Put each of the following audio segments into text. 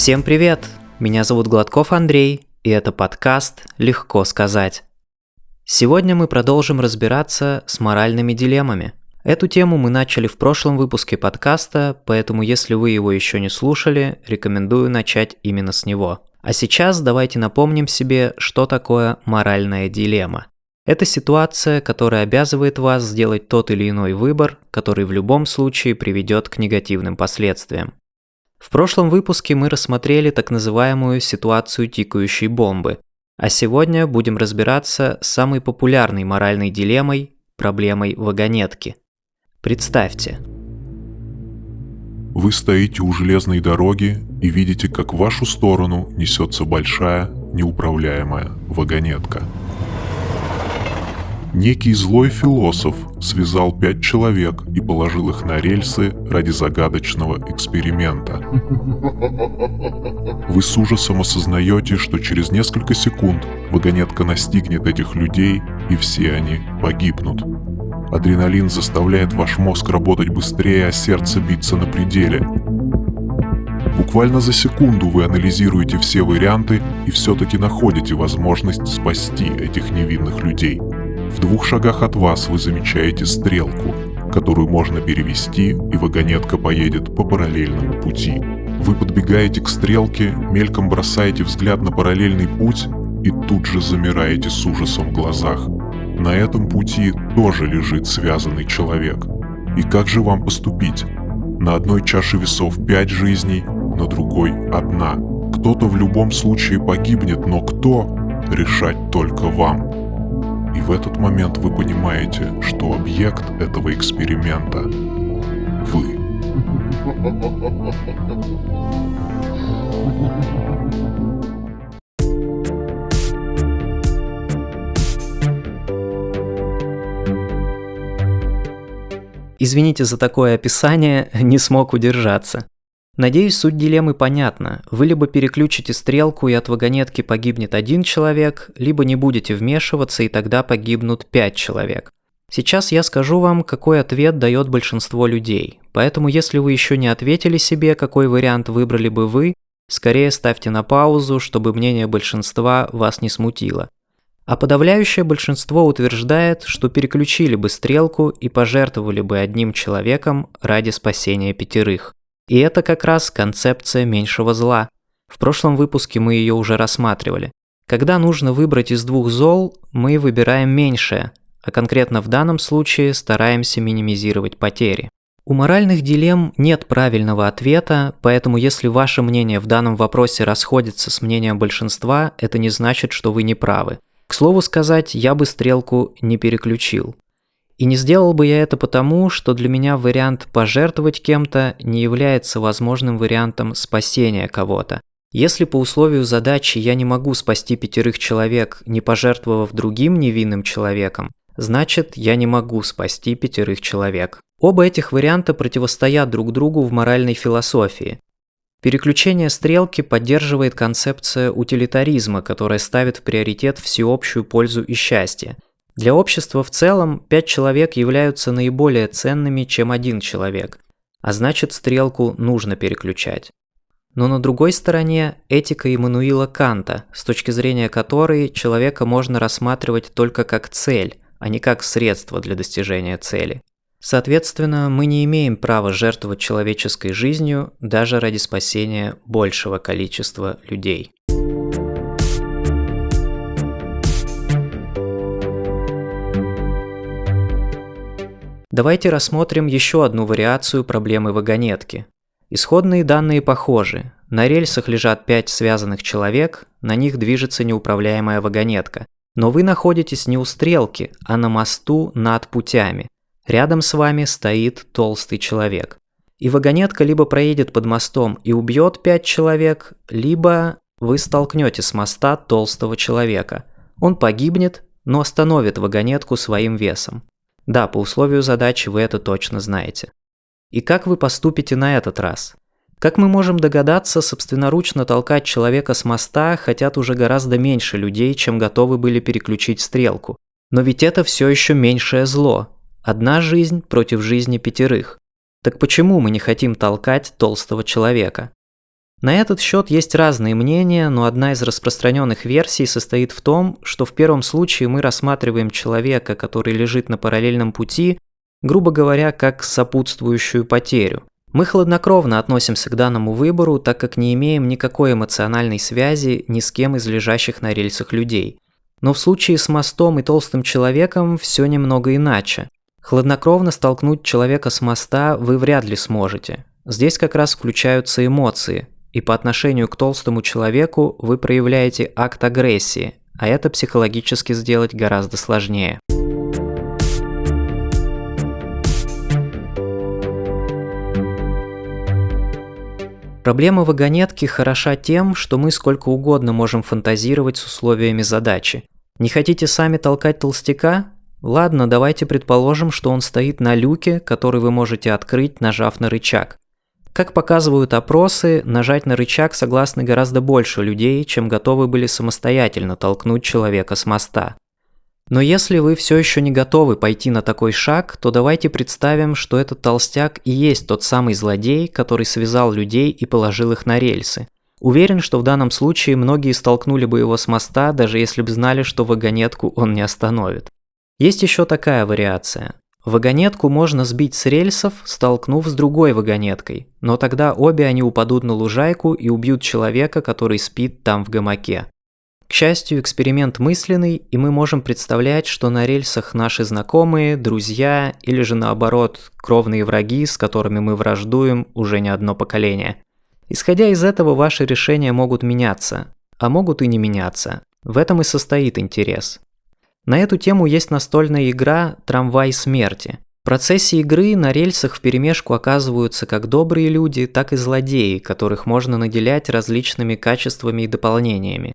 Всем привет! Меня зовут Гладков Андрей, и это подкаст «Легко сказать». Сегодня мы продолжим разбираться с моральными дилеммами. Эту тему мы начали в прошлом выпуске подкаста, поэтому если вы его еще не слушали, рекомендую начать именно с него. А сейчас давайте напомним себе, что такое моральная дилемма. Это ситуация, которая обязывает вас сделать тот или иной выбор, который в любом случае приведет к негативным последствиям. В прошлом выпуске мы рассмотрели так называемую ситуацию тикающей бомбы, а сегодня будем разбираться с самой популярной моральной дилеммой – проблемой вагонетки. Представьте. Вы стоите у железной дороги и видите, как в вашу сторону несется большая, неуправляемая вагонетка – Некий злой философ связал пять человек и положил их на рельсы ради загадочного эксперимента. Вы с ужасом осознаете, что через несколько секунд вагонетка настигнет этих людей, и все они погибнут. Адреналин заставляет ваш мозг работать быстрее, а сердце биться на пределе. Буквально за секунду вы анализируете все варианты и все-таки находите возможность спасти этих невинных людей – в двух шагах от вас вы замечаете стрелку, которую можно перевести, и вагонетка поедет по параллельному пути. Вы подбегаете к стрелке, мельком бросаете взгляд на параллельный путь и тут же замираете с ужасом в глазах. На этом пути тоже лежит связанный человек. И как же вам поступить? На одной чаше весов пять жизней, на другой одна. Кто-то в любом случае погибнет, но кто? Решать только вам. И в этот момент вы понимаете, что объект этого эксперимента – вы. Извините за такое описание, не смог удержаться. Надеюсь, суть дилеммы понятна. Вы либо переключите стрелку и от вагонетки погибнет один человек, либо не будете вмешиваться и тогда погибнут пять человек. Сейчас я скажу вам, какой ответ дает большинство людей. Поэтому если вы еще не ответили себе, какой вариант выбрали бы вы, скорее ставьте на паузу, чтобы мнение большинства вас не смутило. А подавляющее большинство утверждает, что переключили бы стрелку и пожертвовали бы одним человеком ради спасения пятерых. И это как раз концепция меньшего зла. В прошлом выпуске мы ее уже рассматривали. Когда нужно выбрать из двух зол, мы выбираем меньшее, а конкретно в данном случае стараемся минимизировать потери. У моральных дилемм нет правильного ответа, поэтому если ваше мнение в данном вопросе расходится с мнением большинства, это не значит, что вы не правы. К слову сказать, я бы стрелку не переключил. И не сделал бы я это потому, что для меня вариант пожертвовать кем-то не является возможным вариантом спасения кого-то. Если по условию задачи я не могу спасти пятерых человек, не пожертвовав другим невинным человеком, значит я не могу спасти пятерых человек. Оба этих варианта противостоят друг другу в моральной философии. Переключение стрелки поддерживает концепция утилитаризма, которая ставит в приоритет всеобщую пользу и счастье – для общества в целом пять человек являются наиболее ценными, чем один человек, а значит стрелку нужно переключать. Но на другой стороне этика Иммануила Канта, с точки зрения которой человека можно рассматривать только как цель, а не как средство для достижения цели. Соответственно, мы не имеем права жертвовать человеческой жизнью даже ради спасения большего количества людей. Давайте рассмотрим еще одну вариацию проблемы вагонетки. Исходные данные похожи. На рельсах лежат пять связанных человек, на них движется неуправляемая вагонетка. Но вы находитесь не у стрелки, а на мосту над путями. Рядом с вами стоит толстый человек. И вагонетка либо проедет под мостом и убьет пять человек, либо вы столкнете с моста толстого человека. Он погибнет, но остановит вагонетку своим весом. Да, по условию задачи вы это точно знаете. И как вы поступите на этот раз? Как мы можем догадаться, собственноручно толкать человека с моста хотят уже гораздо меньше людей, чем готовы были переключить стрелку. Но ведь это все еще меньшее зло. Одна жизнь против жизни пятерых. Так почему мы не хотим толкать толстого человека? На этот счет есть разные мнения, но одна из распространенных версий состоит в том, что в первом случае мы рассматриваем человека, который лежит на параллельном пути, грубо говоря, как сопутствующую потерю. Мы хладнокровно относимся к данному выбору, так как не имеем никакой эмоциональной связи ни с кем из лежащих на рельсах людей. Но в случае с мостом и толстым человеком все немного иначе. Хладнокровно столкнуть человека с моста вы вряд ли сможете. Здесь как раз включаются эмоции, и по отношению к толстому человеку вы проявляете акт агрессии, а это психологически сделать гораздо сложнее. Проблема вагонетки хороша тем, что мы сколько угодно можем фантазировать с условиями задачи. Не хотите сами толкать толстяка? Ладно, давайте предположим, что он стоит на люке, который вы можете открыть, нажав на рычаг. Как показывают опросы, нажать на рычаг согласны гораздо больше людей, чем готовы были самостоятельно толкнуть человека с моста. Но если вы все еще не готовы пойти на такой шаг, то давайте представим, что этот толстяк и есть тот самый злодей, который связал людей и положил их на рельсы. Уверен, что в данном случае многие столкнули бы его с моста, даже если бы знали, что вагонетку он не остановит. Есть еще такая вариация. Вагонетку можно сбить с рельсов, столкнув с другой вагонеткой, но тогда обе они упадут на лужайку и убьют человека, который спит там в гамаке. К счастью, эксперимент мысленный, и мы можем представлять, что на рельсах наши знакомые, друзья или же наоборот, кровные враги, с которыми мы враждуем уже не одно поколение. Исходя из этого, ваши решения могут меняться, а могут и не меняться. В этом и состоит интерес. На эту тему есть настольная игра «Трамвай смерти». В процессе игры на рельсах вперемешку оказываются как добрые люди, так и злодеи, которых можно наделять различными качествами и дополнениями.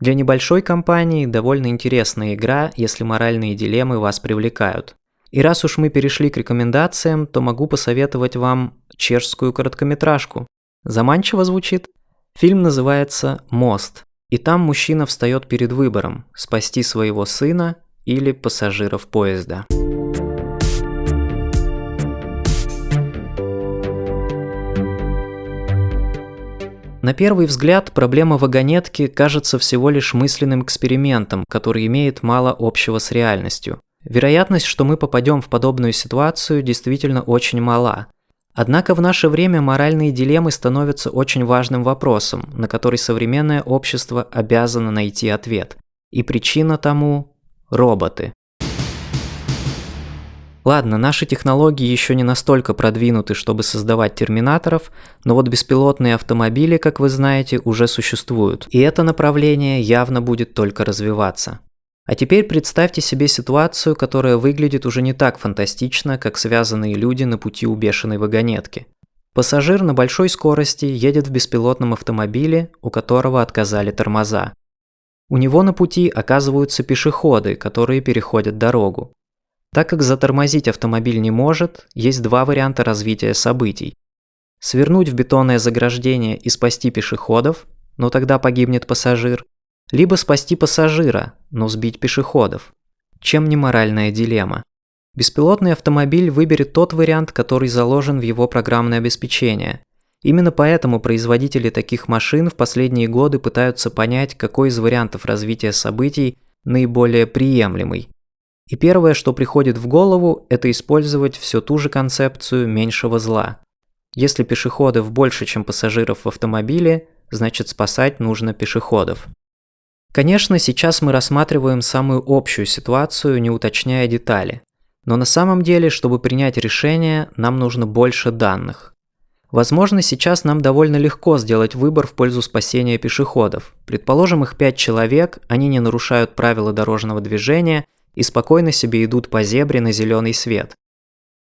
Для небольшой компании довольно интересная игра, если моральные дилеммы вас привлекают. И раз уж мы перешли к рекомендациям, то могу посоветовать вам чешскую короткометражку. Заманчиво звучит? Фильм называется «Мост». И там мужчина встает перед выбором – спасти своего сына или пассажиров поезда. На первый взгляд проблема вагонетки кажется всего лишь мысленным экспериментом, который имеет мало общего с реальностью. Вероятность, что мы попадем в подобную ситуацию, действительно очень мала. Однако в наше время моральные дилеммы становятся очень важным вопросом, на который современное общество обязано найти ответ. И причина тому – роботы. Ладно, наши технологии еще не настолько продвинуты, чтобы создавать терминаторов, но вот беспилотные автомобили, как вы знаете, уже существуют, и это направление явно будет только развиваться. А теперь представьте себе ситуацию, которая выглядит уже не так фантастично, как связанные люди на пути у бешеной вагонетки. Пассажир на большой скорости едет в беспилотном автомобиле, у которого отказали тормоза. У него на пути оказываются пешеходы, которые переходят дорогу. Так как затормозить автомобиль не может, есть два варианта развития событий. Свернуть в бетонное заграждение и спасти пешеходов, но тогда погибнет пассажир, либо спасти пассажира, но сбить пешеходов. Чем не моральная дилемма? Беспилотный автомобиль выберет тот вариант, который заложен в его программное обеспечение. Именно поэтому производители таких машин в последние годы пытаются понять, какой из вариантов развития событий наиболее приемлемый. И первое, что приходит в голову, это использовать все ту же концепцию меньшего зла. Если пешеходов больше, чем пассажиров в автомобиле, значит спасать нужно пешеходов. Конечно, сейчас мы рассматриваем самую общую ситуацию, не уточняя детали. Но на самом деле, чтобы принять решение, нам нужно больше данных. Возможно, сейчас нам довольно легко сделать выбор в пользу спасения пешеходов. Предположим, их пять человек, они не нарушают правила дорожного движения и спокойно себе идут по зебре на зеленый свет.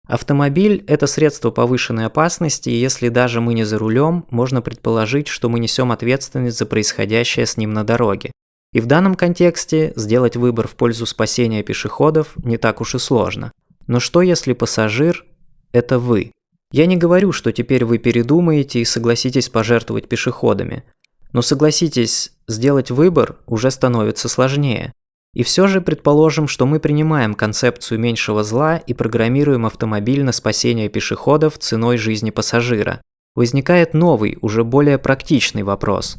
Автомобиль – это средство повышенной опасности, и если даже мы не за рулем, можно предположить, что мы несем ответственность за происходящее с ним на дороге. И в данном контексте сделать выбор в пользу спасения пешеходов не так уж и сложно. Но что если пассажир – это вы? Я не говорю, что теперь вы передумаете и согласитесь пожертвовать пешеходами. Но согласитесь, сделать выбор уже становится сложнее. И все же предположим, что мы принимаем концепцию меньшего зла и программируем автомобиль на спасение пешеходов ценой жизни пассажира. Возникает новый, уже более практичный вопрос.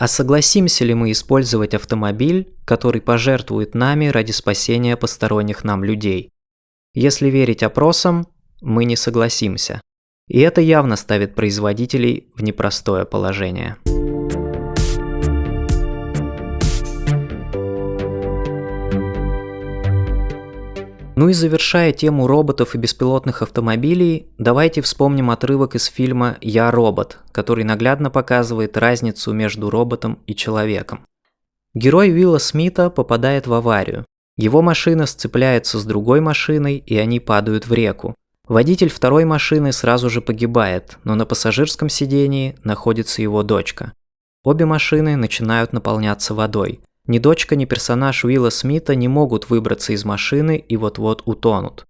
А согласимся ли мы использовать автомобиль, который пожертвует нами ради спасения посторонних нам людей? Если верить опросам, мы не согласимся. И это явно ставит производителей в непростое положение. Ну и завершая тему роботов и беспилотных автомобилей, давайте вспомним отрывок из фильма «Я робот», который наглядно показывает разницу между роботом и человеком. Герой Уилла Смита попадает в аварию. Его машина сцепляется с другой машиной, и они падают в реку. Водитель второй машины сразу же погибает, но на пассажирском сидении находится его дочка. Обе машины начинают наполняться водой. Ни дочка, ни персонаж Уилла Смита не могут выбраться из машины и вот-вот утонут.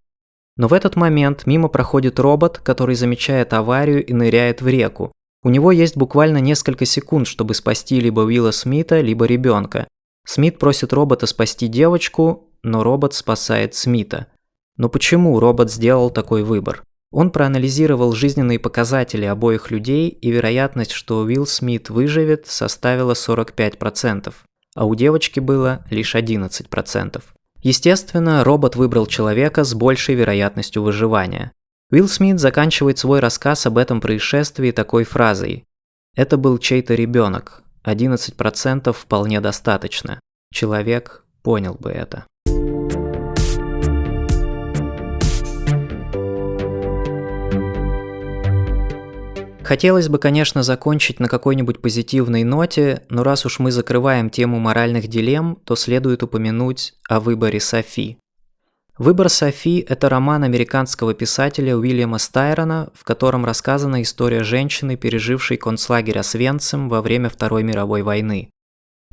Но в этот момент мимо проходит робот, который замечает аварию и ныряет в реку. У него есть буквально несколько секунд, чтобы спасти либо Уилла Смита, либо ребенка. Смит просит робота спасти девочку, но робот спасает Смита. Но почему робот сделал такой выбор? Он проанализировал жизненные показатели обоих людей, и вероятность, что Уилл Смит выживет, составила 45% а у девочки было лишь 11%. Естественно, робот выбрал человека с большей вероятностью выживания. Уилл Смит заканчивает свой рассказ об этом происшествии такой фразой «Это был чей-то ребенок. 11% вполне достаточно. Человек понял бы это». Хотелось бы, конечно, закончить на какой-нибудь позитивной ноте, но раз уж мы закрываем тему моральных дилемм, то следует упомянуть о выборе Софи. «Выбор Софи» – это роман американского писателя Уильяма Стайрона, в котором рассказана история женщины, пережившей концлагерь Освенцим во время Второй мировой войны.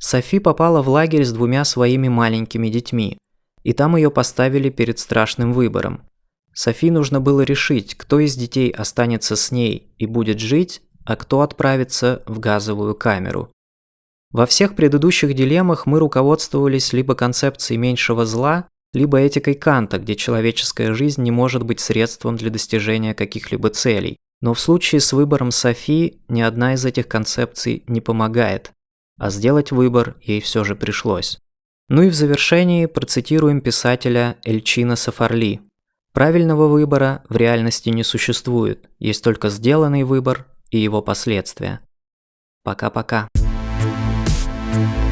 Софи попала в лагерь с двумя своими маленькими детьми, и там ее поставили перед страшным выбором – Софи нужно было решить, кто из детей останется с ней и будет жить, а кто отправится в газовую камеру. Во всех предыдущих дилеммах мы руководствовались либо концепцией меньшего зла, либо этикой Канта, где человеческая жизнь не может быть средством для достижения каких-либо целей. Но в случае с выбором Софи ни одна из этих концепций не помогает, а сделать выбор ей все же пришлось. Ну и в завершении процитируем писателя Эльчина Сафарли, Правильного выбора в реальности не существует, есть только сделанный выбор и его последствия. Пока-пока. thank you